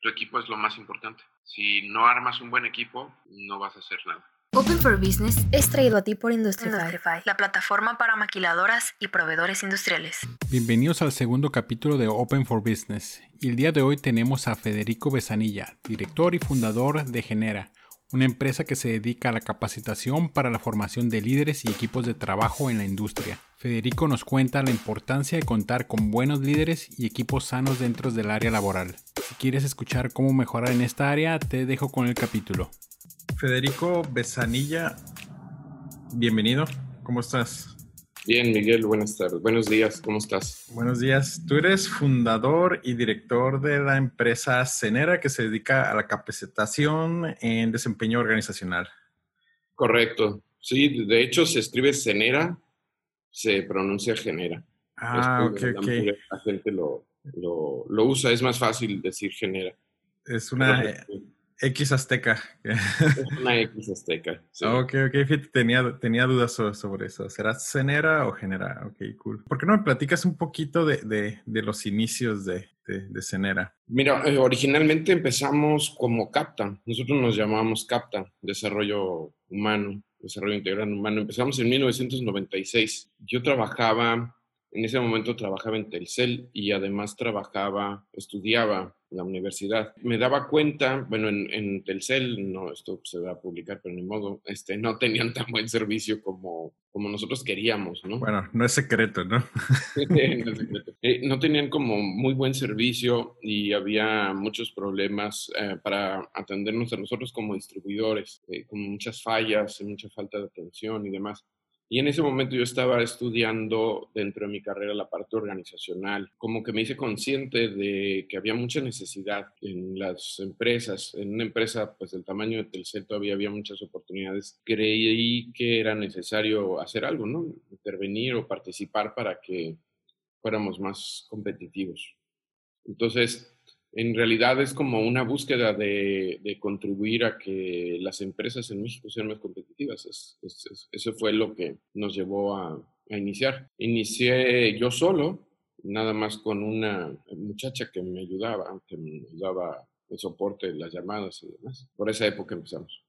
tu equipo es lo más importante. Si no armas un buen equipo, no vas a hacer nada. Open for Business es traído a ti por Industrify, la plataforma para maquiladoras y proveedores industriales. Bienvenidos al segundo capítulo de Open for Business. Y el día de hoy tenemos a Federico Besanilla, director y fundador de Genera, una empresa que se dedica a la capacitación para la formación de líderes y equipos de trabajo en la industria. Federico nos cuenta la importancia de contar con buenos líderes y equipos sanos dentro del área laboral. Si quieres escuchar cómo mejorar en esta área, te dejo con el capítulo. Federico Besanilla, bienvenido. ¿Cómo estás? Bien, Miguel, buenas tardes. Buenos días, ¿cómo estás? Buenos días. Tú eres fundador y director de la empresa Cenera que se dedica a la capacitación en desempeño organizacional. Correcto. Sí, de hecho se escribe Cenera, se pronuncia Genera. Ah, ok, ok. La gente lo, lo, usa, es más fácil decir Genera. Es una... X Azteca. Una X Azteca. Ok, ok, tenía, tenía dudas sobre, eso. ¿Será Cenera o Genera? Ok, cool. ¿Por qué no me platicas un poquito de, los inicios de, de, Cenera? Mira, eh, originalmente empezamos como CAPTA. Nosotros nos llamábamos CAPTA, Desarrollo Humano, Desarrollo Integral Humano. Empezamos en 1996. Yo trabajaba en ese momento trabajaba en Telcel y además trabajaba, estudiaba en la universidad. Me daba cuenta, bueno, en, Telcel, no, esto se va a publicar, pero ni modo, este, no tenían tan buen servicio como, como nosotros queríamos, ¿no? Bueno, no es secreto, ¿no? no, es secreto. Eh, no tenían como muy buen servicio y había muchos problemas eh, para atendernos a nosotros como distribuidores, eh, con muchas fallas, mucha falta de atención y demás. Y en ese momento yo estaba estudiando dentro de mi carrera la parte organizacional, como que me hice consciente de que había mucha necesidad en las empresas. En una empresa pues del tamaño de Telcel todavía había muchas oportunidades. Creí que era necesario hacer algo, ¿no? Intervenir o participar para que fuéramos más competitivos. Entonces, en realidad es como una búsqueda de, contribuir a que las empresas en México sean más competitivas. eso fue lo que nos llevó a, iniciar. Inicié yo solo, nada más con una muchacha que me ayudaba, que me ayudaba el soporte, las llamadas y demás. Por esa época empezamos.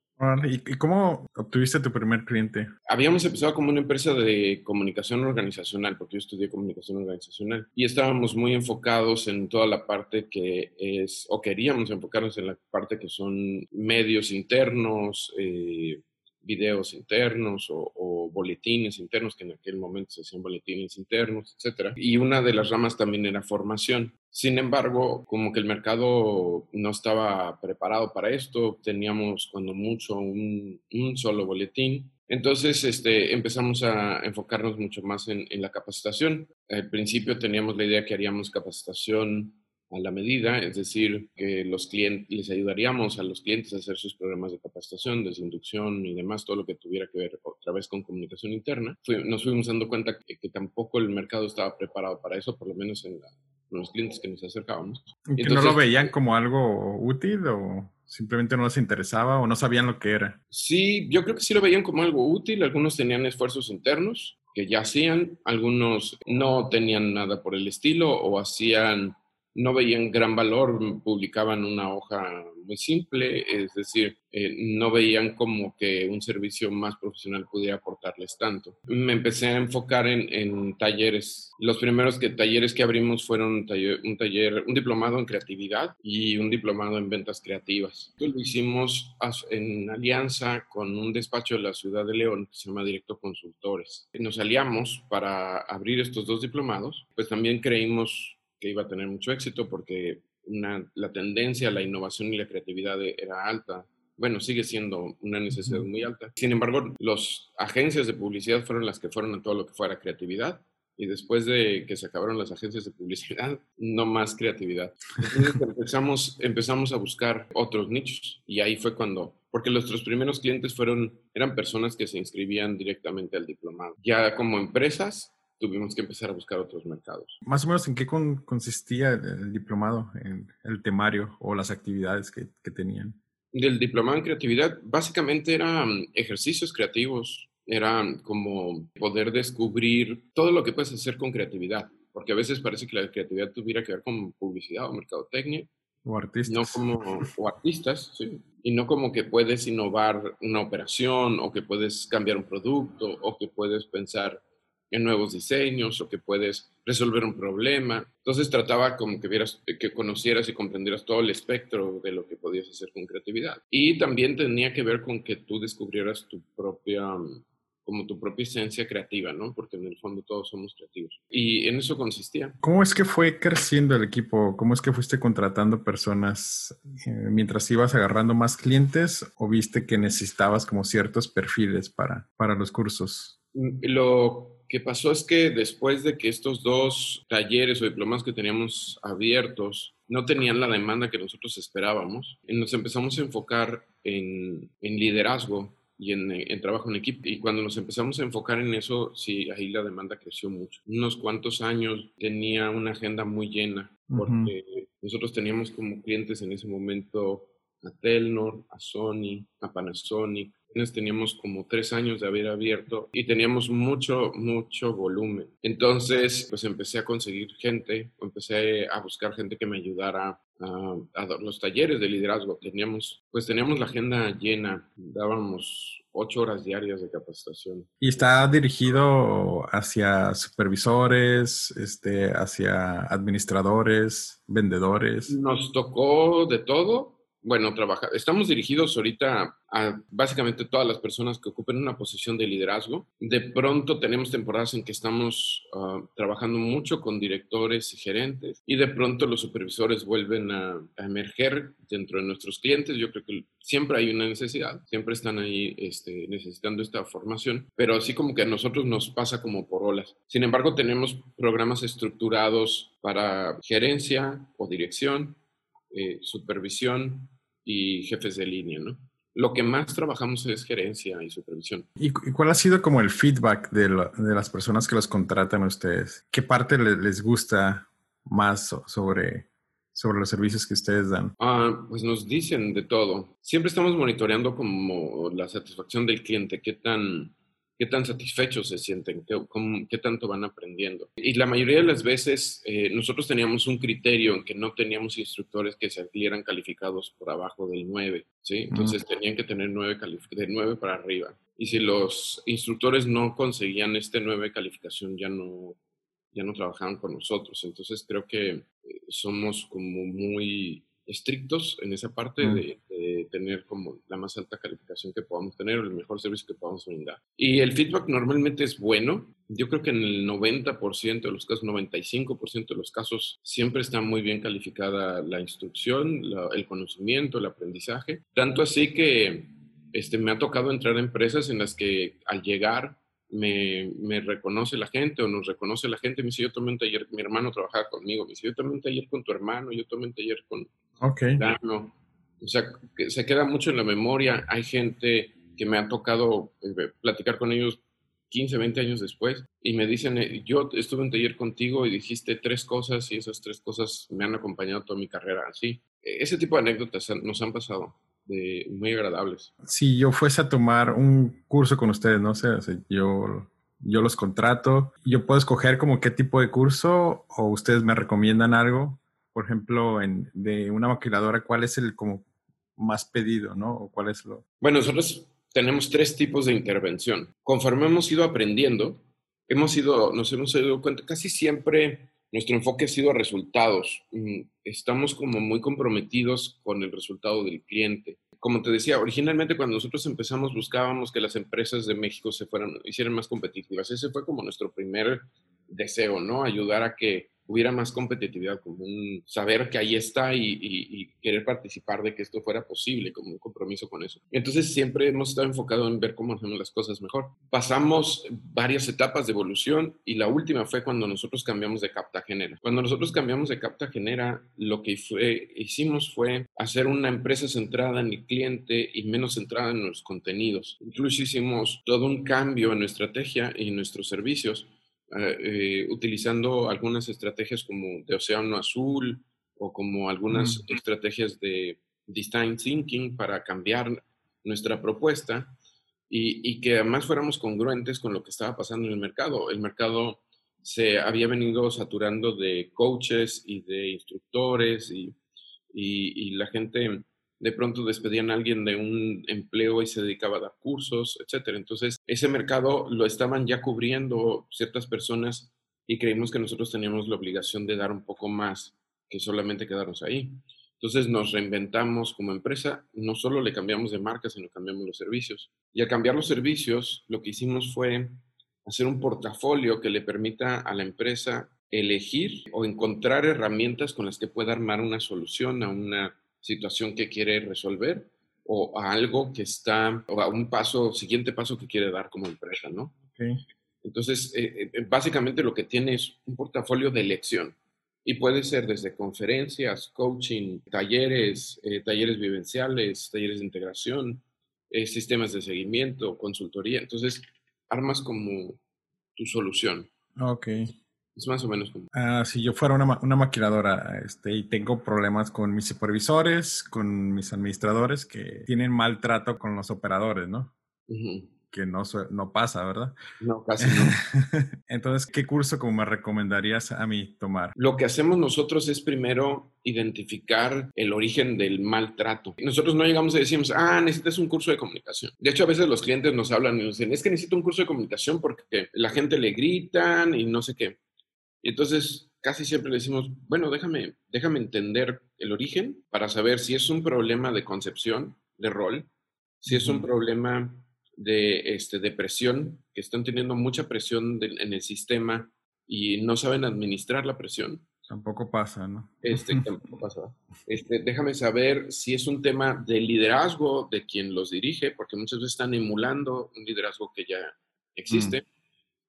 ¿Y cómo obtuviste tu primer cliente? Habíamos empezado como una empresa de comunicación organizacional, porque yo estudié comunicación organizacional, y estábamos muy enfocados en toda la parte que es, o queríamos enfocarnos en la parte que son medios internos, eh, videos internos o, boletines internos, que en aquel momento se hacían boletines internos, etc. Y una de las ramas también era formación. Sin embargo, como que el mercado no estaba preparado para esto, teníamos cuando mucho un, solo boletín. Entonces este, empezamos a enfocarnos mucho más en, la capacitación. Al principio teníamos la idea que haríamos capacitación a la medida, es decir, que los clientes, les ayudaríamos a los clientes a hacer sus programas de capacitación, desinducción y demás, todo lo que tuviera que ver otra vez con comunicación interna. nos fuimos dando cuenta que, tampoco el mercado estaba preparado para eso, por lo menos en, los clientes que nos acercábamos. ¿Y que no lo veían como algo útil o simplemente no les interesaba o no sabían lo que era? Sí, yo creo que sí lo veían como algo útil. Algunos tenían esfuerzos internos que ya hacían, algunos no tenían nada por el estilo o hacían no veían gran valor, publicaban una hoja muy simple, es decir, eh, no veían como que un servicio más profesional pudiera aportarles tanto. Me empecé a enfocar en, talleres. Los primeros talleres que abrimos fueron un taller, un diplomado en creatividad y un diplomado en ventas creativas. Lo hicimos en alianza con un despacho de la ciudad de León que se llama Directo Consultores. Nos aliamos para abrir estos dos diplomados, pues también creímos que iba a tener mucho éxito porque la tendencia a la innovación y la creatividad e, era alta. Bueno, sigue siendo una necesidad muy alta. Sin embargo, las agencias de publicidad fueron las que fueron a todo lo que fuera creatividad. Y después de que se acabaron las agencias de publicidad, no más creatividad. Entonces empezamos, empezamos a buscar otros nichos. Y ahí fue cuando, porque nuestros primeros clientes fueron, eran personas que se inscribían directamente al diplomado. Ya como empresas, tuvimos que empezar a buscar otros mercados. Más o menos, ¿en qué consistía el, diplomado, en el temario o las actividades que, que tenían? Del diplomado en creatividad, básicamente eran ejercicios creativos, era como poder descubrir todo lo que puedes hacer con creatividad, porque a veces parece que la creatividad tuviera que ver con publicidad o mercadotecnia, O artistas. No como, o artistas, sí. Y no como que puedes innovar una operación o que puedes cambiar un producto o que puedes pensar en nuevos diseños o que puedes resolver un problema. Entonces trataba como que vieras, que conocieras y comprendieras todo el espectro de lo que podías hacer con creatividad. Y también tenía que ver con que tú descubrieras tu propia como tu propia esencia creativa, ¿no? Porque en el fondo todos somos creativos. Y en eso consistía. ¿Cómo es que fue creciendo el equipo? ¿Cómo es que fuiste contratando personas eh, mientras ibas agarrando más clientes o viste que necesitabas como ciertos perfiles para, para los cursos? Mm, lo que pasó es que después de que estos dos talleres o diplomas que teníamos abiertos no tenían la demanda que nosotros esperábamos, nos empezamos a enfocar en, en liderazgo y en, trabajo en equipo. Y cuando nos empezamos a enfocar en eso, sí, ahí la demanda creció mucho. Unos cuantos años tenía una agenda muy llena, porque nosotros teníamos como clientes en ese momento a Telnor, a Sony, a Panasonic, teníamos como tres años de haber abierto y teníamos mucho, mucho volumen. Entonces, pues empecé a conseguir gente, empecé a buscar gente que me ayudara a, a los talleres de liderazgo. Teníamos, pues teníamos la agenda llena, dábamos ocho horas diarias de capacitación. ¿Y está dirigido hacia supervisores, este, hacia administradores, vendedores? Nos tocó de todo bueno, trabaja, estamos dirigidos ahorita a básicamente todas las personas que ocupen una posición de liderazgo. De pronto tenemos temporadas en que estamos ah, trabajando mucho con directores y gerentes y de pronto los supervisores vuelven a, emerger dentro de nuestros clientes. Yo creo que siempre hay una necesidad, siempre están ahí este, necesitando esta formación, pero así como que a nosotros nos pasa como por olas. Sin embargo, tenemos programas estructurados para gerencia o dirección eh, supervisión y jefes de línea, ¿no? Lo que más trabajamos es gerencia y supervisión. ¿Y, cuál ha sido como el feedback de, las personas que los contratan a ustedes? ¿Qué parte les gusta más sobre, sobre los servicios que ustedes dan? Ah, pues nos dicen de todo. Siempre estamos monitoreando como la satisfacción del cliente, qué tan qué tan satisfechos se sienten, qué, qué tanto van aprendiendo. Y la mayoría de las veces eh, nosotros teníamos un criterio en que no teníamos instructores que salieran calificados por abajo del 9, ¿sí? Entonces tenían que tener 9 de 9 para arriba. Y si los instructores no conseguían este 9 calificación, ya no, ya no trabajaban con nosotros. Entonces creo que eh, somos como muy estrictos en esa parte de, tener como la más alta calificación que podamos tener o el mejor servicio que podamos brindar. Y el feedback normalmente es bueno. Yo creo que en el 90% de los casos, 95% de los casos, siempre está muy bien calificada la instrucción, el conocimiento, el aprendizaje. Tanto así que este, me ha tocado entrar a empresas en las que al llegar me, me, reconoce la gente o nos reconoce la gente. Me dice, yo tomé un taller, mi hermano trabajaba conmigo. Me dice, yo tomé un taller con tu hermano, yo tomé un taller con okay. Dano. O sea, que se queda mucho en la memoria. Hay gente que me ha tocado eh, platicar con ellos 15, 20 años después y me dicen, eh, yo estuve en un taller contigo y dijiste tres cosas y esas tres cosas me han acompañado toda mi carrera. Así, e, ese tipo de anécdotas nos han pasado muy agradables. Si yo fuese a tomar un curso con ustedes, no sé, yo, yo los contrato, yo puedo escoger como qué tipo de curso o ustedes me recomiendan algo, por ejemplo, en, de una maquiladora, ¿cuál es el como más pedido, no? ¿O cuál es lo...? Bueno, nosotros tenemos tres tipos de intervención. Conforme hemos ido aprendiendo, hemos ido, nos hemos dado cuenta, casi siempre nuestro enfoque ha sido resultados. Mm, estamos como muy comprometidos con el resultado del cliente. Como te decía, originalmente cuando nosotros empezamos buscábamos que las empresas de México se fueran, hicieran más competitivas. Ese fue como nuestro primer deseo, ¿no? Ayudar a que hubiera más competitividad, como un saber que ahí está y, querer participar de que esto fuera posible, como un compromiso con eso. Entonces siempre hemos estado enfocados en ver cómo hacemos las cosas mejor. Pasamos varias etapas de evolución y la última fue cuando nosotros cambiamos de Capta Genera. Cuando nosotros cambiamos de Capta Genera, lo que hicimos fue hacer una empresa centrada en el cliente y menos centrada en los contenidos. Incluso hicimos todo un cambio en nuestra estrategia y en nuestros servicios eh, eh, utilizando algunas estrategias como de océano azul o como algunas estrategias de design thinking para cambiar nuestra propuesta y, y, que además fuéramos congruentes con lo que estaba pasando en el mercado. El mercado se había venido saturando de coaches y de instructores y y, la gente de pronto despedían a alguien de un empleo y se dedicaba a dar cursos, etcétera. Entonces, ese mercado lo estaban ya cubriendo ciertas personas y creímos que nosotros teníamos la obligación de dar un poco más que solamente quedarnos ahí. Entonces nos reinventamos como empresa, no solo le cambiamos de marca, sino cambiamos los servicios. Y al cambiar los servicios, lo que hicimos fue hacer un portafolio que le permita a la empresa elegir o encontrar herramientas con las que pueda armar una solución a una situación que quiere resolver o a algo que está, o a un paso, siguiente paso que quiere dar como empresa, ¿no? Entonces, eh, eh, básicamente lo que tiene es un portafolio de elección y puede ser desde conferencias, coaching, talleres, eh, talleres vivenciales, talleres de integración, sistemas de seguimiento, consultoría. Entonces, armas como tu solución. Ok. Es más o menos como. Ah, si yo fuera una, una, maquiladora este, y tengo problemas con mis supervisores, con mis administradores que tienen maltrato con los operadores, ¿no? Que no, no pasa, ¿verdad? No, casi no. Entonces, ¿qué curso como me recomendarías a mí tomar? Lo que hacemos nosotros es primero identificar el origen del maltrato. Nosotros no llegamos y decimos, ah, necesitas un curso de comunicación. De hecho, a veces los clientes nos hablan y nos dicen, es que necesito un curso de comunicación porque la gente le gritan y no sé qué. Y entonces casi siempre le decimos, bueno, déjame, déjame entender el origen para saber si es un problema de concepción, de rol, si es un problema de este, depresión, que están teniendo mucha presión en el sistema y no saben administrar la presión. Tampoco pasa, ¿no? Este, tampoco pasa. Este, déjame saber si es un tema de liderazgo de quien los dirige, porque muchas veces están emulando un liderazgo que ya existe. Mm.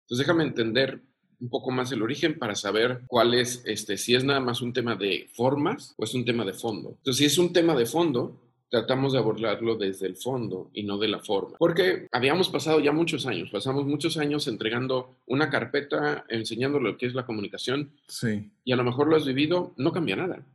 Entonces, déjame entender un poco más el origen para saber cuál es, este, si es nada más un tema de formas o es un tema de fondo. Entonces, si es un tema de fondo, tratamos de abordarlo desde el fondo y no de la forma. Porque habíamos pasado ya muchos años, pasamos muchos años entregando una carpeta, enseñando lo que es la comunicación. Sí. Y a lo mejor lo has vivido, no cambia nada.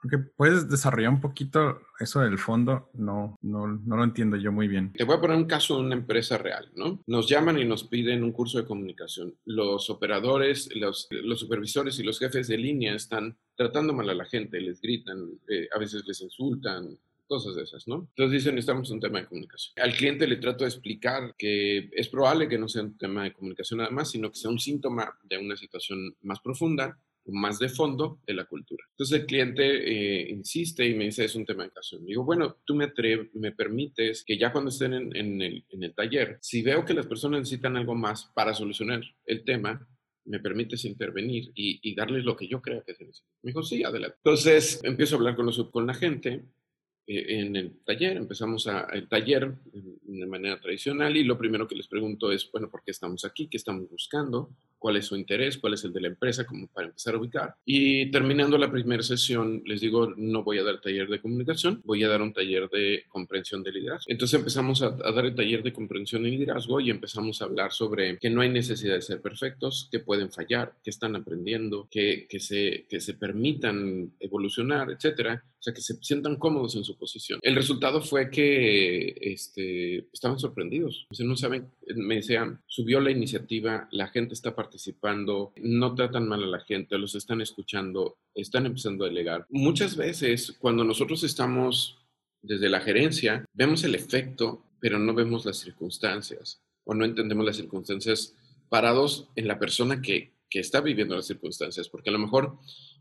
Porque puedes desarrollar un poquito eso del fondo, no, no, no lo entiendo yo muy bien. Te voy a poner un caso de una empresa real, ¿no? Nos llaman y nos piden un curso de comunicación. Los operadores, los, los supervisores y los jefes de línea están tratando mal a la gente, les gritan, eh, a veces les insultan, cosas de esas, ¿no? Entonces dicen, necesitamos un tema de comunicación. Al cliente le trato de explicar que es probable que no sea un tema de comunicación nada más, sino que sea un síntoma de una situación más profunda más de fondo de la cultura. Entonces el cliente eh, insiste y me dice, es un tema de educación. Digo, bueno, tú me, me permites que ya cuando estén en, el, en el taller, si veo que las personas necesitan algo más para solucionar el tema, me permites intervenir y, darles lo que yo crea que se necesita. Me dijo, sí, adelante. Entonces empiezo a hablar con, los, con la gente eh, en el taller, empezamos a, el taller de manera tradicional y lo primero que les pregunto es, bueno, ¿por qué estamos aquí? ¿Qué estamos buscando? Cuál es su interés, cuál es el de la empresa, como para empezar a ubicar. Y terminando la primera sesión, les digo, no voy a dar taller de comunicación, voy a dar un taller de comprensión de liderazgo. Entonces empezamos a, dar el taller de comprensión y liderazgo y empezamos a hablar sobre que no hay necesidad de ser perfectos, que pueden fallar, que están aprendiendo, que, que, se, que se permitan evolucionar, etcétera. O sea, que se sientan cómodos en su posición. El resultado fue que este, estaban sorprendidos. O sea, no saben, me decían, subió la iniciativa, la gente está participando participando, no tratan mal a la gente, los están escuchando, están empezando a delegar. Muchas veces cuando nosotros estamos desde la gerencia, vemos el efecto, pero no vemos las circunstancias o no entendemos las circunstancias parados en la persona que, que está viviendo las circunstancias, porque a lo mejor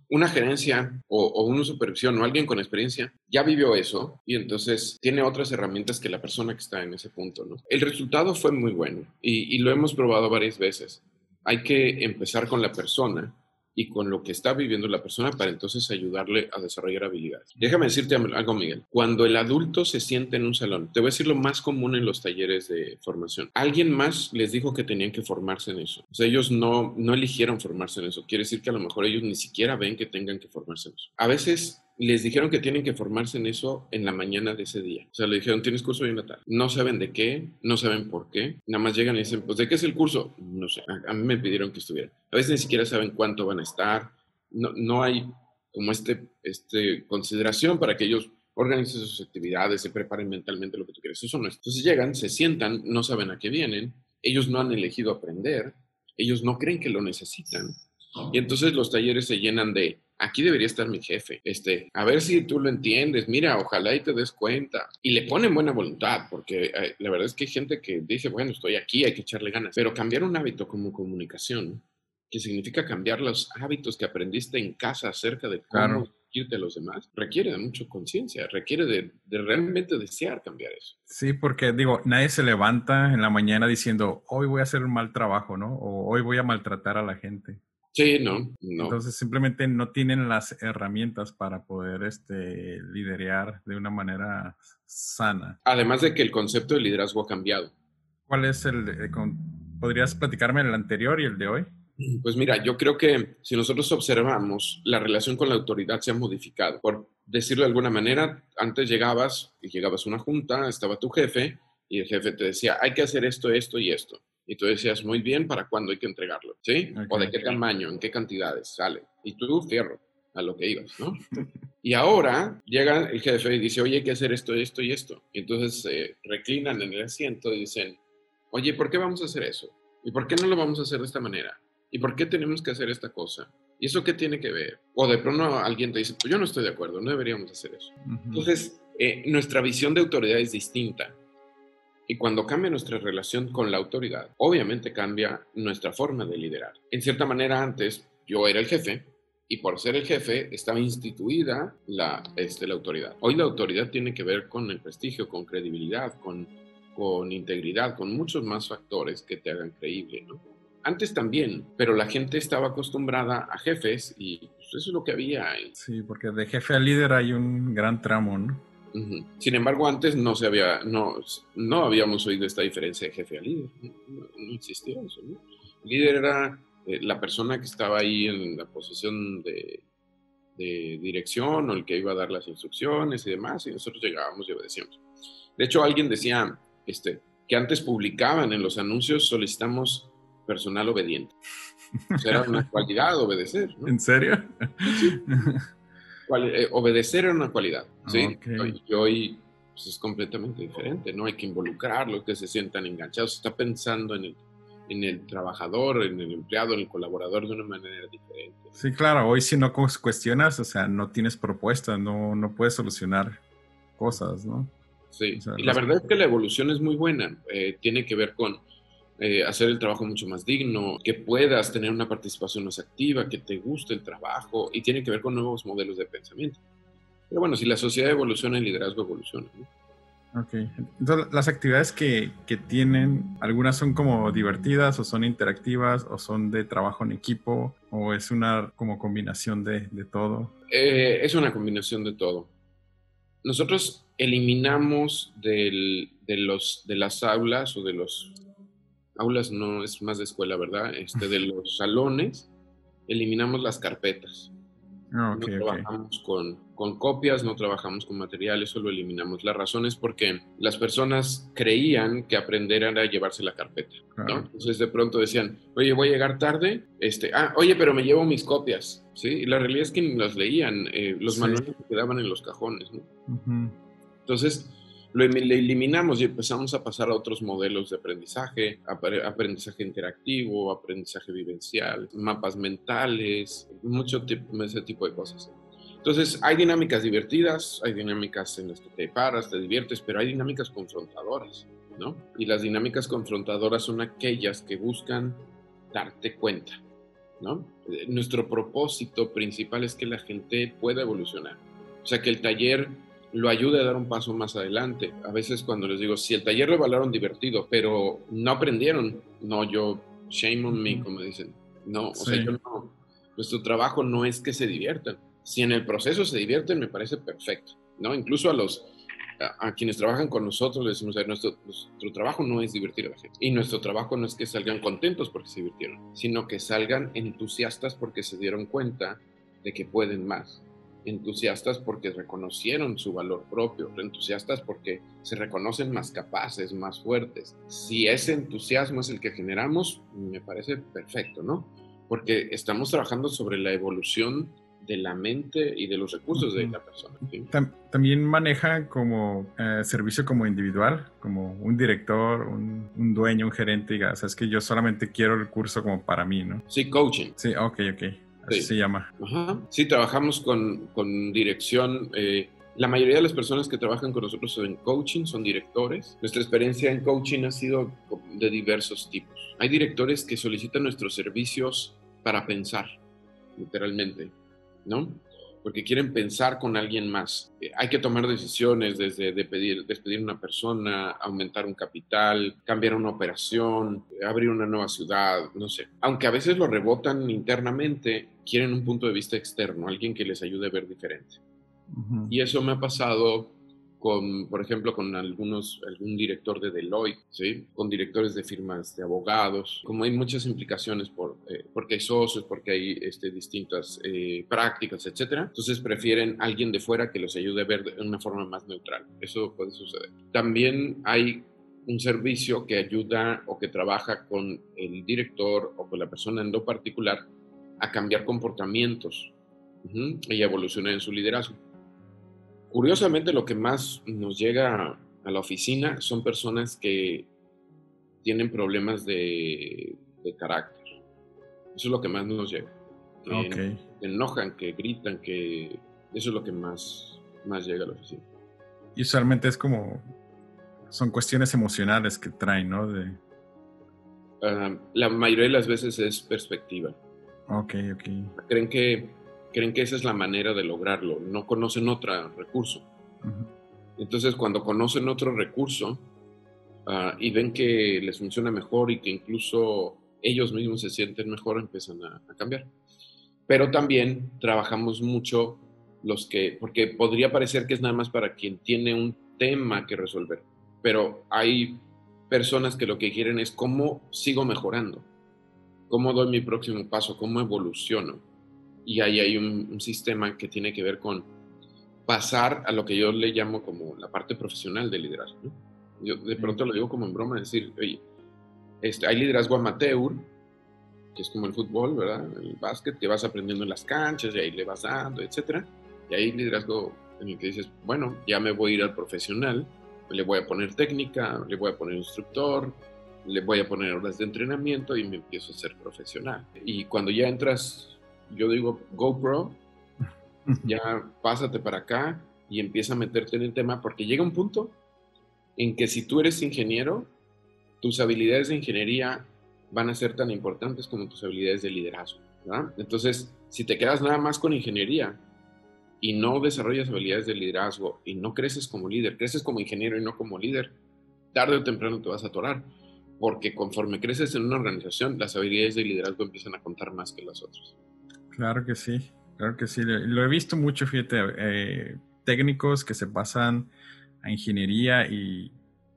una gerencia o, una supervisión o alguien con experiencia ya vivió eso y entonces tiene otras herramientas que la persona que está en ese punto. ¿no? El resultado fue muy bueno y lo hemos probado varias veces hay que empezar con la persona y con lo que está viviendo la persona para entonces ayudarle a desarrollar habilidades. Déjame decirte algo, Miguel. Cuando el adulto se siente en un salón, te voy a decir lo más común en los talleres de formación. Alguien más les dijo que tenían que formarse en eso. O sea, ellos no, no eligieron formarse en eso. Quiere decir que a lo mejor ellos ni siquiera ven que tengan que formarse en eso. A veces les dijeron que tienen que formarse en eso en la mañana de ese día. O sea, le dijeron, tienes curso hoy en la tarde. No saben de qué, no saben por qué. Nada más llegan y dicen, pues, ¿de qué es el curso? No sé. A, mí me pidieron que estuviera. A veces ni siquiera saben cuánto van a estar. No, no hay como este, este consideración para que ellos organicen sus actividades, se preparen mentalmente lo que tú quieres. Eso no es. Entonces llegan, se sientan, no saben a qué vienen. Ellos no han elegido aprender. Ellos no creen que lo necesitan Y entonces los talleres se llenan de, aquí debería estar mi jefe, este, a ver si tú lo entiendes, mira, ojalá y te des cuenta. Y le ponen buena voluntad, porque eh, la verdad es que hay gente que dice, bueno, estoy aquí, hay que echarle ganas, pero cambiar un hábito como comunicación, que significa cambiar los hábitos que aprendiste en casa acerca de cómo irte a los demás, requiere de mucha conciencia, requiere de, de, realmente desear cambiar eso. Sí, porque digo, nadie se levanta en la mañana diciendo, hoy voy a hacer un mal trabajo, ¿no? O hoy voy a maltratar a la gente. Sí, no, no. Entonces simplemente no tienen las herramientas para poder este, liderar de una manera sana. Además de que el concepto de liderazgo ha cambiado. ¿Cuál es el, eh, podrías platicarme el anterior y el de hoy? Pues mira, yo creo que si nosotros observamos, la relación con la autoridad se ha modificado. Por decirlo de alguna manera, antes llegabas y llegabas a una junta, estaba tu jefe y el jefe te decía, hay que hacer esto, esto y esto. Y tú decías, muy bien, ¿para cuándo hay que entregarlo? ¿Sí? O de qué tamaño, en qué cantidades sale. Y tú, fierro, a lo que ibas, ¿no? y ahora llega el jefe y dice, oye, hay que hacer esto, esto y esto. Y entonces se reclinan en el asiento y dicen, oye, ¿por qué vamos a hacer eso? ¿Y por qué no lo vamos a hacer de esta manera? ¿Y por qué tenemos que hacer esta cosa? ¿Y eso qué tiene que ver? O de pronto alguien te dice, pues yo no estoy de acuerdo, no deberíamos hacer eso. Entonces, eh, nuestra visión de autoridad es distinta. Y cuando cambia nuestra relación con la autoridad, obviamente cambia nuestra forma de liderar. En cierta manera, antes yo era el jefe y por ser el jefe estaba instituida la, este, la autoridad. Hoy la autoridad tiene que ver con el prestigio, con credibilidad, con, con integridad, con muchos más factores que te hagan creíble, ¿no? Antes también, pero la gente estaba acostumbrada a jefes y pues, eso es lo que había. Sí, porque de jefe a líder hay un gran tramo, ¿no? Sin embargo, antes no se había, no, no habíamos oído esta diferencia de jefe a líder. No, existía eso. ¿no? El líder era eh, la persona que estaba ahí en la posición de, de, dirección o el que iba a dar las instrucciones y demás, y nosotros llegábamos y obedecíamos. De hecho, alguien decía este, que antes publicaban en los anuncios solicitamos personal obediente. O sea, era una cualidad obedecer. ¿no? ¿En serio? Sí. Eh, obedecer era una cualidad, ¿sí? Y hoy pues, es completamente diferente, ¿no? Hay que involucrarlos, que se sientan enganchados, está pensando en el, en el trabajador, en el empleado, en el colaborador de una manera diferente. Sí, claro, hoy si no cuestionas, o sea, no tienes propuestas, no, no puedes solucionar cosas, ¿no? Sí, y la verdad es que la evolución es muy buena, eh, tiene que ver con eh, hacer el trabajo mucho más digno, que puedas tener una participación más activa, que te guste el trabajo y tiene que ver con nuevos modelos de pensamiento. Pero bueno, si la sociedad evoluciona, el liderazgo evoluciona. Ok, entonces las actividades que, que, tienen, algunas son como divertidas o son interactivas o son de trabajo en equipo o es una como combinación de, de todo. Eh, es una combinación de todo. Nosotros eliminamos del, de, los, de las aulas o de los aulas no es más de escuela, ¿verdad? Este, de los salones, eliminamos las carpetas. Ah, no trabajamos Con, con, copias, no trabajamos con materiales, solo eliminamos. La razón es porque las personas creían que aprender era llevarse la carpeta, ¿no? Entonces de pronto decían, oye, voy a llegar tarde, este, ah, oye, pero me llevo mis copias, ¿sí? Y la realidad es que ni las leían, eh, los manuales quedaban en los cajones, ¿no? Entonces, lo eliminamos y empezamos a pasar a otros modelos de aprendizaje, aprendizaje interactivo, aprendizaje vivencial, mapas mentales, mucho ese tipo de cosas. Entonces, hay dinámicas divertidas, hay dinámicas en las que te paras, te diviertes, pero hay dinámicas confrontadoras, ¿no? Y las dinámicas confrontadoras son aquellas que buscan darte cuenta, ¿no? Nuestro propósito principal es que la gente pueda evolucionar. O sea, que el taller lo ayude a dar un paso más adelante. A veces cuando les digo, si el taller lo valoraron divertido, pero no aprendieron, no, yo, shame on me, como dicen. No, o sea, yo no. Nuestro trabajo no es que se diviertan. Si en el proceso se divierten, me parece perfecto, ¿no? Incluso a los, a, quienes trabajan con nosotros les decimos, nuestro, nuestro trabajo no es divertir a la gente. Y nuestro trabajo no es que salgan contentos porque se divirtieron, sino que salgan entusiastas porque se dieron cuenta de que pueden más entusiastas porque reconocieron su valor propio, entusiastas porque se reconocen más capaces, más fuertes. Si ese entusiasmo es el que generamos, me parece perfecto, ¿no? Porque estamos trabajando sobre la evolución de la mente y de los recursos de la persona. También maneja como eh, servicio como individual, como un director, un, dueño, un gerente, diga, o sea, es que yo solamente quiero el curso como para mí, ¿no? Sí, coaching. Sí, ok, ok. Así se llama. Ajá. Sí, trabajamos con, con dirección. Eh, la mayoría de las personas que trabajan con nosotros en coaching son directores. Nuestra experiencia en coaching ha sido de diversos tipos. Hay directores que solicitan nuestros servicios para pensar, literalmente, ¿no? Porque quieren pensar con alguien más. Eh, hay que tomar decisiones desde de pedir, despedir a una persona, aumentar un capital, cambiar una operación, abrir una nueva ciudad, no sé. Aunque a veces lo rebotan internamente, quieren un punto de vista externo, alguien que les ayude a ver diferente. Y eso me ha pasado con, por ejemplo, con algunos, algún director de Deloitte, ¿sí? con directores de firmas de abogados, como hay muchas implicaciones por, eh, porque hay socios, porque hay este, distintas eh, prácticas, etcétera, entonces prefieren alguien de fuera que los ayude a ver de una forma más neutral. Eso puede suceder. También hay un servicio que ayuda o que trabaja con el director o con la persona en lo particular a cambiar comportamientos y evolucionar en su liderazgo. Curiosamente, lo que más nos llega a la oficina son personas que tienen problemas de, carácter. Eso es lo que más nos llega. Que, enojan, que gritan, que eso es lo que más, más llega a la oficina. Y usualmente es como, son cuestiones emocionales que traen, ¿no? De... Ah, la mayoría de las veces es perspectiva. Ok, ok. Creen que creen que esa es la manera de lograrlo, no conocen otro recurso. Entonces, cuando conocen otro recurso ah, y ven que les funciona mejor y que incluso ellos mismos se sienten mejor, empiezan a, cambiar. Pero también trabajamos mucho los que, porque podría parecer que es nada más para quien tiene un tema que resolver, pero hay personas que lo que quieren es cómo sigo mejorando, cómo doy mi próximo paso, cómo evoluciono y ahí hay un, sistema que tiene que ver con pasar a lo que yo le llamo como la parte profesional del liderazgo. Yo de pronto lo digo como en broma, decir, oye, este, hay liderazgo amateur, que es como el fútbol, ¿verdad? El básquet, que vas aprendiendo en las canchas y ahí le vas dando, etc. Y hay liderazgo en el que dices, bueno, ya me voy a ir al profesional, le voy a poner técnica, le voy a poner instructor, le voy a poner horas de entrenamiento y me empiezo a ser profesional. Y cuando ya entras yo digo GoPro, ya pásate para acá y empieza a meterte en el tema, porque llega un punto en que si tú eres ingeniero, tus habilidades de ingeniería van a ser tan importantes como tus habilidades de liderazgo. Entonces, si te quedas nada más con ingeniería y no desarrollas habilidades de liderazgo y no creces como líder, creces como ingeniero y no como líder, tarde o temprano te vas a atorar, porque conforme creces en una organización, las habilidades de liderazgo empiezan a contar más que las otras. Claro que sí, claro que sí. Lo he visto mucho, fíjate, eh, técnicos que se pasan a ingeniería y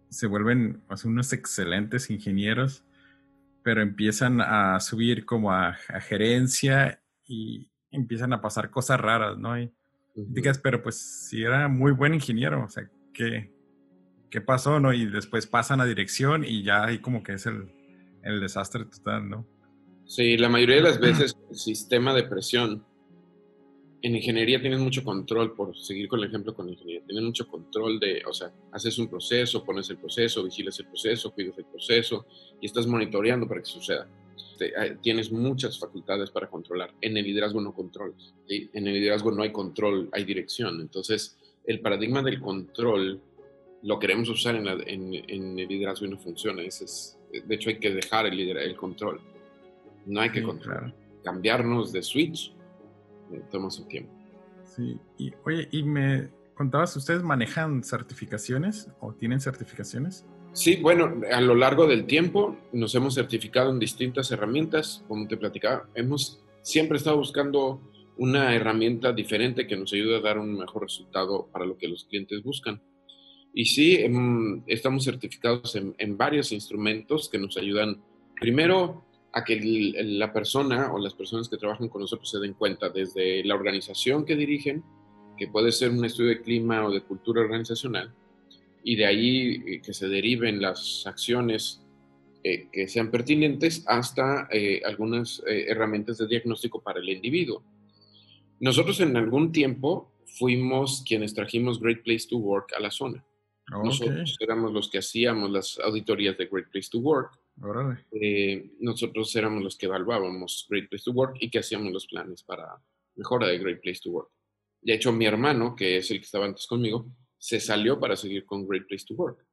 se vuelven unos excelentes ingenieros, pero empiezan a subir como a, gerencia y empiezan a pasar cosas raras, ¿no? Y digas, pero pues si era muy buen ingeniero, o sea, ¿qué, qué pasó, no? Y después pasan a dirección y ya ahí como que es el, el desastre total, ¿no? Sí, la mayoría de las veces el sistema de presión en ingeniería tienes mucho control, por seguir con el ejemplo con ingeniería, tienes mucho control de, o sea, haces un proceso, pones el proceso, vigilas el proceso, cuidas el proceso y estás monitoreando para que suceda. tienes muchas facultades para controlar. En el liderazgo no controlas. En el liderazgo no hay control, hay dirección. Entonces, el paradigma del control lo queremos usar en, el liderazgo y no funciona. es, de hecho, hay que dejar el, el control. No hay que controlar. Cambiarnos de switch eh, toma su tiempo. Sí, y oye, y me contabas, ¿ustedes manejan certificaciones o tienen certificaciones? Sí, bueno, a lo largo del tiempo nos hemos certificado en distintas herramientas, como te platicaba, hemos siempre estado buscando una herramienta diferente que nos ayude a dar un mejor resultado para lo que los clientes buscan. Y sí, em, estamos certificados en, en, varios instrumentos que nos ayudan, primero, a que la persona o las personas que trabajan con nosotros se den cuenta desde la organización que dirigen, que puede ser un estudio de clima o de cultura organizacional, y de ahí eh, que se deriven las acciones eh, que sean pertinentes hasta eh, algunas herramientas de diagnóstico para el individuo. Nosotros en algún tiempo fuimos quienes trajimos Great Place to Work a la zona. Nosotros éramos los que hacíamos las auditorías de Great Place to Work. Eh, nosotros éramos los que evaluábamos Great Place to Work y que hacíamos los planes para mejora de Great Place to Work. De hecho, mi hermano, que es el que estaba antes conmigo, se salió para seguir con Great Place to Work.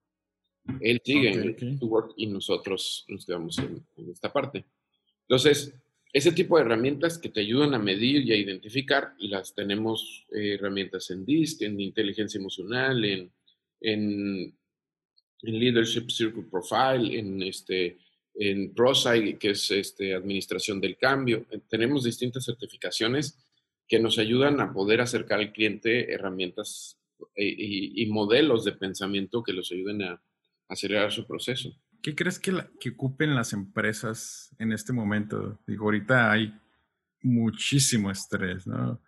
Él sigue en Great Place to Work y nosotros nos quedamos en, esta parte. Entonces, ese tipo de herramientas que te ayudan a medir y a identificar, las tenemos eh, herramientas en DISC, en inteligencia emocional, en, en, Leadership Circle Profile, en, este, en ProSci, que es este, administración del cambio. Tenemos distintas certificaciones que nos ayudan a poder acercar al cliente herramientas eh, y, modelos de pensamiento que los ayuden a, acelerar su proceso. ¿Qué crees que, que ocupen las empresas en este momento? Digo, ahorita hay muchísimo estrés, ¿no?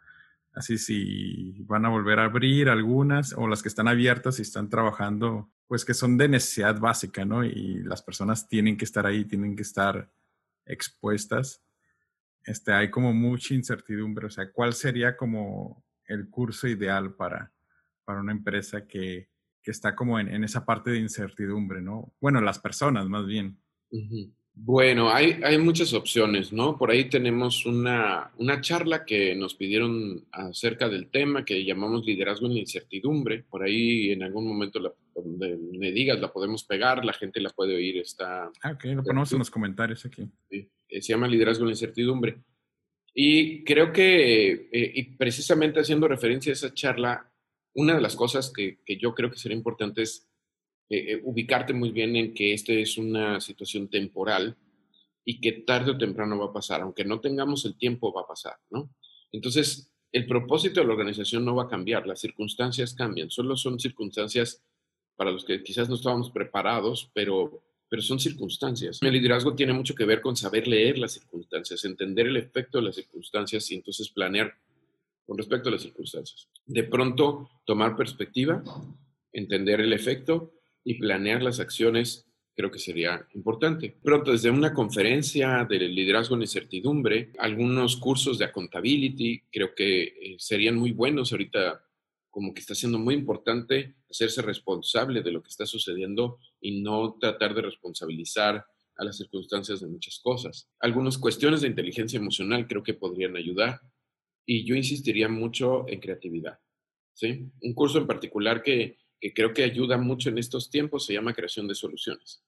Así si van a volver a abrir algunas o las que están abiertas y están trabajando, pues que son de necesidad básica, ¿no? Y las personas tienen que estar ahí, tienen que estar expuestas este, hay como mucha incertidumbre. O sea, ¿cuál sería como el curso ideal para, para una empresa que, que está como en, en, esa parte de incertidumbre, ¿no? Bueno, las personas más bien. Bueno, hay, hay muchas opciones, ¿no? Por ahí tenemos una, una charla que nos pidieron acerca del tema que llamamos liderazgo en la incertidumbre. Por ahí en algún momento la, donde me digas la podemos pegar, la gente la puede oír. Está, ah, ok, lo ponemos en los comentarios aquí. Sí. Eh, se llama Liderazgo en la Incertidumbre. Y creo que, eh, y precisamente haciendo referencia a esa charla, una de las cosas que, yo creo que sería importante es eh, ubicarte muy bien en que esta es una situación temporal y que tarde o temprano va a pasar, aunque no tengamos el tiempo, va a pasar, ¿no? Entonces, el propósito de la organización no va a cambiar, las circunstancias cambian, solo son circunstancias para los que quizás no estábamos preparados, pero pero son circunstancias. El liderazgo tiene mucho que ver con saber leer las circunstancias, entender el efecto de las circunstancias y entonces planear con respecto a las circunstancias. De pronto, tomar perspectiva, entender el efecto y planear las acciones creo que sería importante. Pronto, desde una conferencia de liderazgo en incertidumbre, algunos cursos de accountability, creo que eh, serían muy buenos ahorita como que está siendo muy importante hacerse responsable de lo que está sucediendo y no tratar de responsabilizar a las circunstancias de muchas cosas. Algunas cuestiones de inteligencia emocional creo que podrían ayudar y yo insistiría mucho en creatividad. ¿sí? Un curso en particular que, creo que ayuda mucho en estos tiempos se llama creación de soluciones.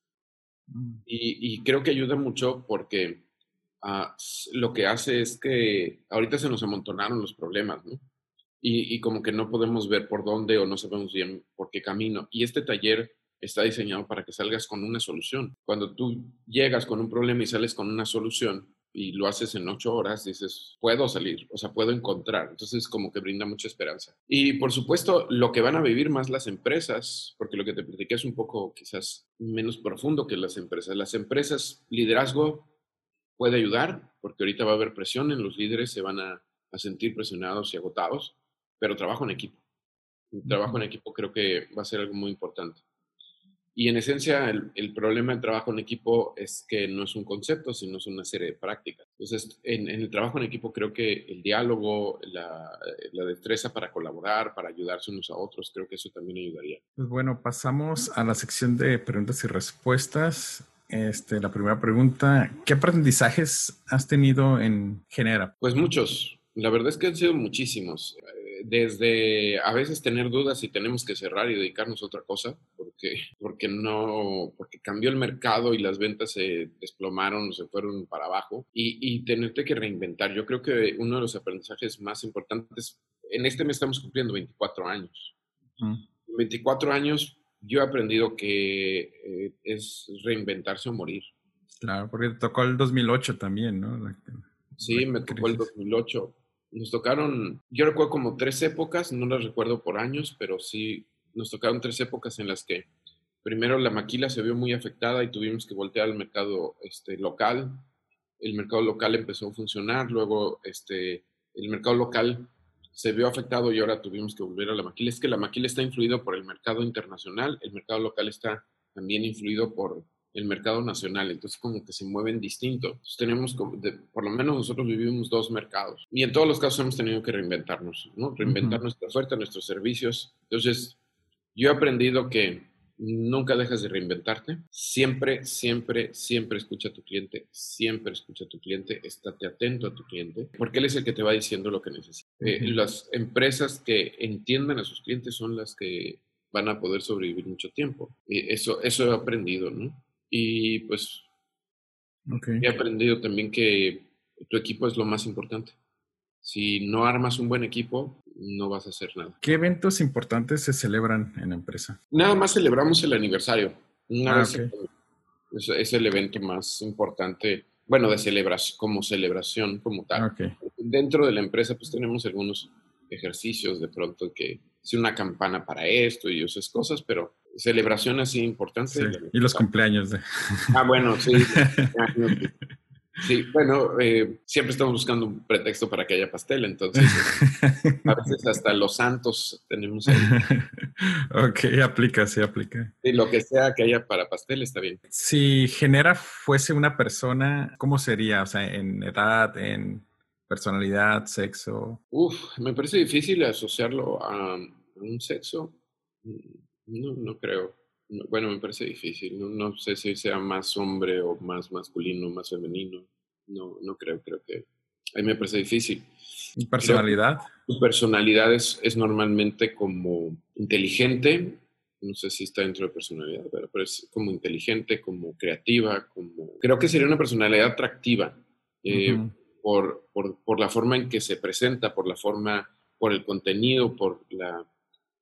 Mm. Y, creo que ayuda mucho porque ah, lo que hace es que ahorita se nos amontonaron los problemas, ¿no? y, como que no podemos ver por dónde o no sabemos bien por qué camino. Y este taller está diseñado para que salgas con una solución. Cuando tú llegas con un problema y sales con una solución y lo haces en ocho horas, dices, puedo salir, o sea, puedo encontrar. Entonces, como que brinda mucha esperanza. Y por supuesto, lo que van a vivir más las empresas, porque lo que te platiqué es un poco quizás menos profundo que las empresas. Las empresas, liderazgo puede ayudar, porque ahorita va a haber presión en los líderes, se van a, a sentir presionados y agotados pero trabajo en equipo. trabajo en equipo creo que va a ser algo muy importante. Y en esencia, el, problema del trabajo en equipo es que no es un concepto, sino es una serie de prácticas. Entonces, en, el trabajo en equipo creo que el diálogo, la, la, destreza para colaborar, para ayudarse unos a otros, creo que eso también ayudaría. Pues bueno, pasamos a la sección de preguntas y respuestas. Este, la primera pregunta, ¿qué aprendizajes has tenido en Genera? Pues muchos. La verdad es que han sido muchísimos desde a veces tener dudas si tenemos que cerrar y dedicarnos a otra cosa, porque, porque no, porque cambió el mercado y las ventas se desplomaron o se fueron para abajo y, y tenerte que reinventar. Yo creo que uno de los aprendizajes más importantes, en este mes estamos cumpliendo 24 años. 24 años yo he aprendido que eh, es reinventarse o morir. Claro, porque te tocó el 2008 también, ¿no? sí, me tocó el 2008 nos tocaron, yo recuerdo como tres épocas, no las recuerdo por años, pero sí nos tocaron tres épocas en las que primero la maquila se vio muy afectada y tuvimos que voltear al mercado este, local. El mercado local empezó a funcionar, luego este, el mercado local se vio afectado y ahora tuvimos que volver a la maquila. Es que la maquila está influido por el mercado internacional, el mercado local está también influido por, el mercado nacional, entonces como que se mueven distinto. tenemos, por lo menos nosotros vivimos dos mercados y en todos los casos hemos tenido que reinventarnos, ¿no? Reinventar nuestra oferta, nuestros servicios. Entonces, yo he aprendido que nunca dejas de reinventarte. Siempre, siempre, siempre escucha a tu cliente. Siempre escucha a tu cliente. Estate atento a tu cliente. Porque él es el que te va diciendo lo que necesita. Eh, las empresas que entiendan a sus clientes son las que van a poder sobrevivir mucho tiempo. Eso, eso he aprendido, ¿no? Y pues he aprendido también que tu equipo es lo más importante. Si no armas un buen equipo, no vas a hacer nada. ¿Qué eventos importantes se celebran en la empresa? Nada más celebramos el aniversario. Ah, es, el evento más importante, bueno, de celebración, como celebración, como tal. Dentro de la empresa, pues tenemos algunos ejercicios de pronto que es una campana para esto y esas cosas, pero celebración así importante. Y los cumpleaños. De... Ah, bueno, sí. Sí, bueno, eh, siempre estamos buscando un pretexto para que haya pastel, entonces a veces hasta los santos tenemos ahí. ok, aplica, sí aplica. Y lo que sea que haya para pastel está bien. Si Genera fuese una persona, ¿cómo sería? O sea, en edad, en personalidad, sexo. Uf, me parece difícil asociarlo a, un sexo. No, no creo. Bueno, me parece difícil. No, sé si sea más hombre o más masculino, más femenino. No, no creo, creo que a mí me parece difícil. ¿Y personalidad? Su personalidad es, normalmente como inteligente, no sé si está dentro de personalidad, pero, es como inteligente, como creativa, como... Creo que sería una personalidad atractiva eh, por, por, por, la forma en que se presenta, por la forma, por el contenido, por la,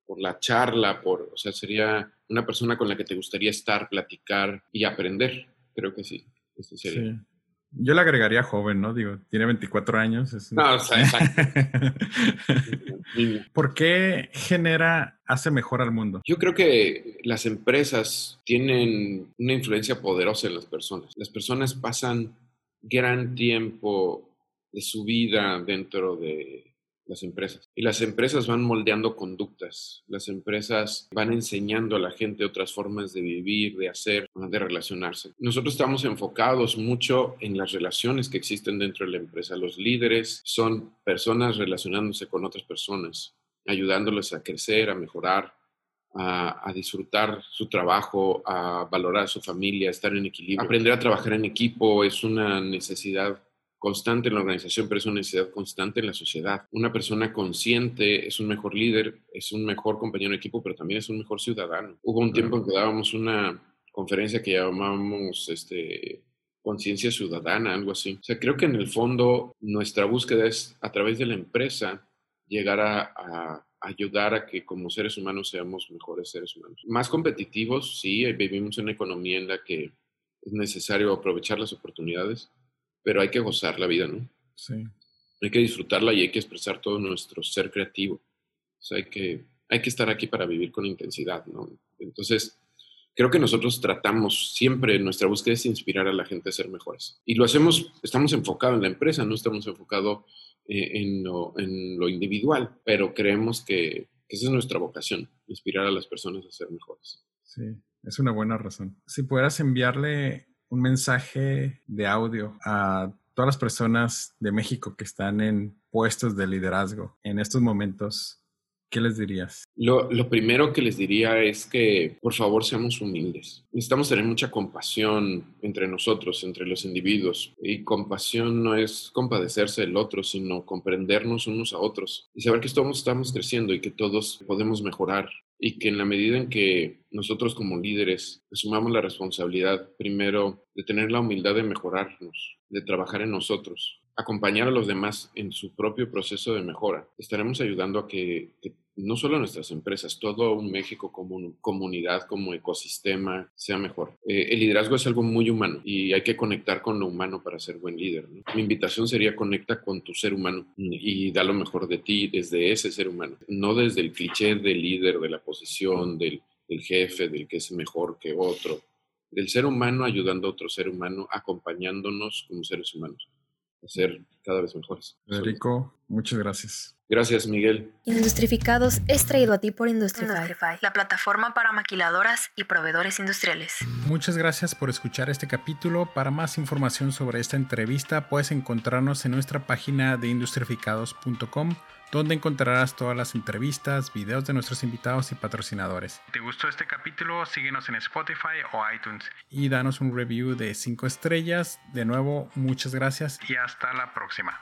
por la charla, por, o sea, sería una persona con la que te gustaría estar, platicar y aprender. Creo que sí. sería. Yo le agregaría joven, ¿no? Digo, tiene 24 años. No, o sea, exacto. ¿Por qué genera, hace mejor al mundo? Yo creo que las empresas tienen una influencia poderosa en las personas. Las personas pasan gran tiempo de su vida dentro de las empresas. Y las empresas van moldeando conductas, las empresas van enseñando a la gente otras formas de vivir, de hacer, de relacionarse. Nosotros estamos enfocados mucho en las relaciones que existen dentro de la empresa. Los líderes son personas relacionándose con otras personas, ayudándoles a crecer, a mejorar, a, a, disfrutar su trabajo, a valorar a su familia, a estar en equilibrio. Aprender a trabajar en equipo es una necesidad constante en la organización, pero es una necesidad constante en la sociedad. Una persona consciente es un mejor líder, es un mejor compañero de equipo, pero también es un mejor ciudadano. Hubo un tiempo en que dábamos una conferencia que llamábamos este, conciencia ciudadana, algo así. O sea, creo que en el fondo nuestra búsqueda es a través de la empresa llegar a, ayudar a que como seres humanos seamos mejores seres humanos. Más competitivos, sí, vivimos en una economía en la que es necesario aprovechar las oportunidades, pero hay que gozar la vida, ¿no? Sí. Hay que disfrutarla y hay que expresar todo nuestro ser creativo. O sea, hay que, hay que estar aquí para vivir con intensidad, ¿no? Entonces, creo que nosotros tratamos siempre, nuestra búsqueda es inspirar a la gente a ser mejores. Y lo hacemos, estamos enfocados en la empresa, no estamos enfocados eh, en, lo, en, lo, individual, pero creemos que, que esa es nuestra vocación, inspirar a las personas a ser mejores. Sí, es una buena razón. Si pudieras enviarle un mensaje de audio a todas las personas de México que están en puestos de liderazgo en estos momentos, ¿qué les dirías? Lo, primero que les diría es que por favor seamos humildes. Necesitamos tener mucha compasión entre nosotros, entre los individuos. Y compasión no es compadecerse del otro, sino comprendernos unos a otros y saber que todos estamos creciendo y que todos podemos mejorar y que en la medida en que nosotros como líderes asumamos la responsabilidad primero de tener la humildad de mejorarnos, de trabajar en nosotros, acompañar a los demás en su propio proceso de mejora, estaremos ayudando a que, no solo nuestras empresas, todo un México como comunidad, como ecosistema sea mejor. Eh, el liderazgo es algo muy humano y hay que conectar con lo humano para ser buen líder. Mi invitación sería conecta con tu ser humano y da lo mejor de ti desde ese ser humano, no desde el cliché del líder, de la posición, del, del jefe, del que es mejor que otro, del ser humano ayudando a otro ser humano, acompañándonos como seres humanos. Ser cada vez mejores. Federico, muchas gracias. Gracias, Miguel. Industrificados es traído a ti por Industrify, la plataforma para maquiladoras y proveedores industriales. Muchas gracias por escuchar este capítulo. Para más información sobre esta entrevista, puedes encontrarnos en nuestra página de industrificados.com, donde encontrarás todas las entrevistas, videos de nuestros invitados y patrocinadores. Si te gustó este capítulo, síguenos en Spotify o iTunes y danos un review de 5 estrellas. De nuevo, muchas gracias y hasta la próxima.